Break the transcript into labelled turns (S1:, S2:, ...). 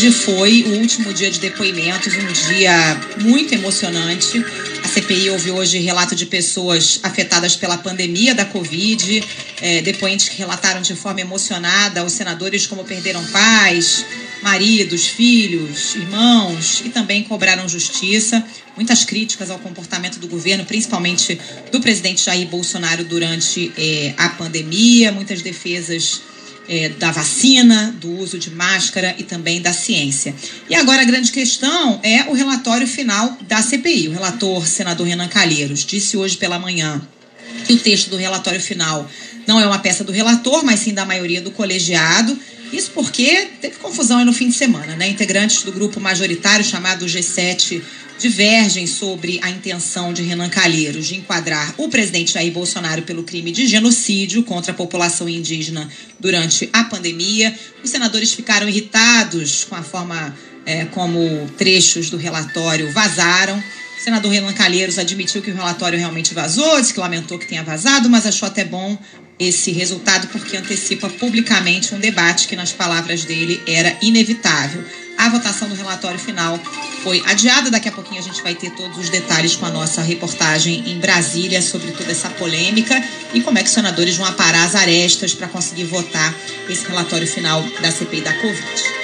S1: Hoje foi o último dia de depoimentos, um dia muito emocionante. A CPI ouve hoje relato de pessoas afetadas pela pandemia da Covid, é, depoentes que relataram de forma emocionada os senadores como perderam pais, maridos, filhos, irmãos e também cobraram justiça. Muitas críticas ao comportamento do governo, principalmente do presidente Jair Bolsonaro durante é, a pandemia, muitas defesas é, da vacina, do uso de máscara e também da ciência. E agora a grande questão é o relatório final da CPI. O relator, senador Renan Calheiros, disse hoje pela manhã que o texto do relatório final não é uma peça do relator, mas sim da maioria do colegiado. Isso porque teve confusão no fim de semana, né? Integrantes do grupo majoritário chamado G7 divergem sobre a intenção de Renan Calheiros de enquadrar o presidente Jair Bolsonaro pelo crime de genocídio contra a população indígena durante a pandemia. Os senadores ficaram irritados com a forma é, como trechos do relatório vazaram. O senador Renan Calheiros admitiu que o relatório realmente vazou, disse que lamentou que tenha vazado, mas achou até bom esse resultado porque antecipa publicamente um debate que, nas palavras dele, era inevitável. A votação do relatório final foi adiada. Daqui a pouquinho a gente vai ter todos os detalhes com a nossa reportagem em Brasília sobre toda essa polêmica e como é que os senadores vão aparar as arestas para conseguir votar esse relatório final da CPI da Covid.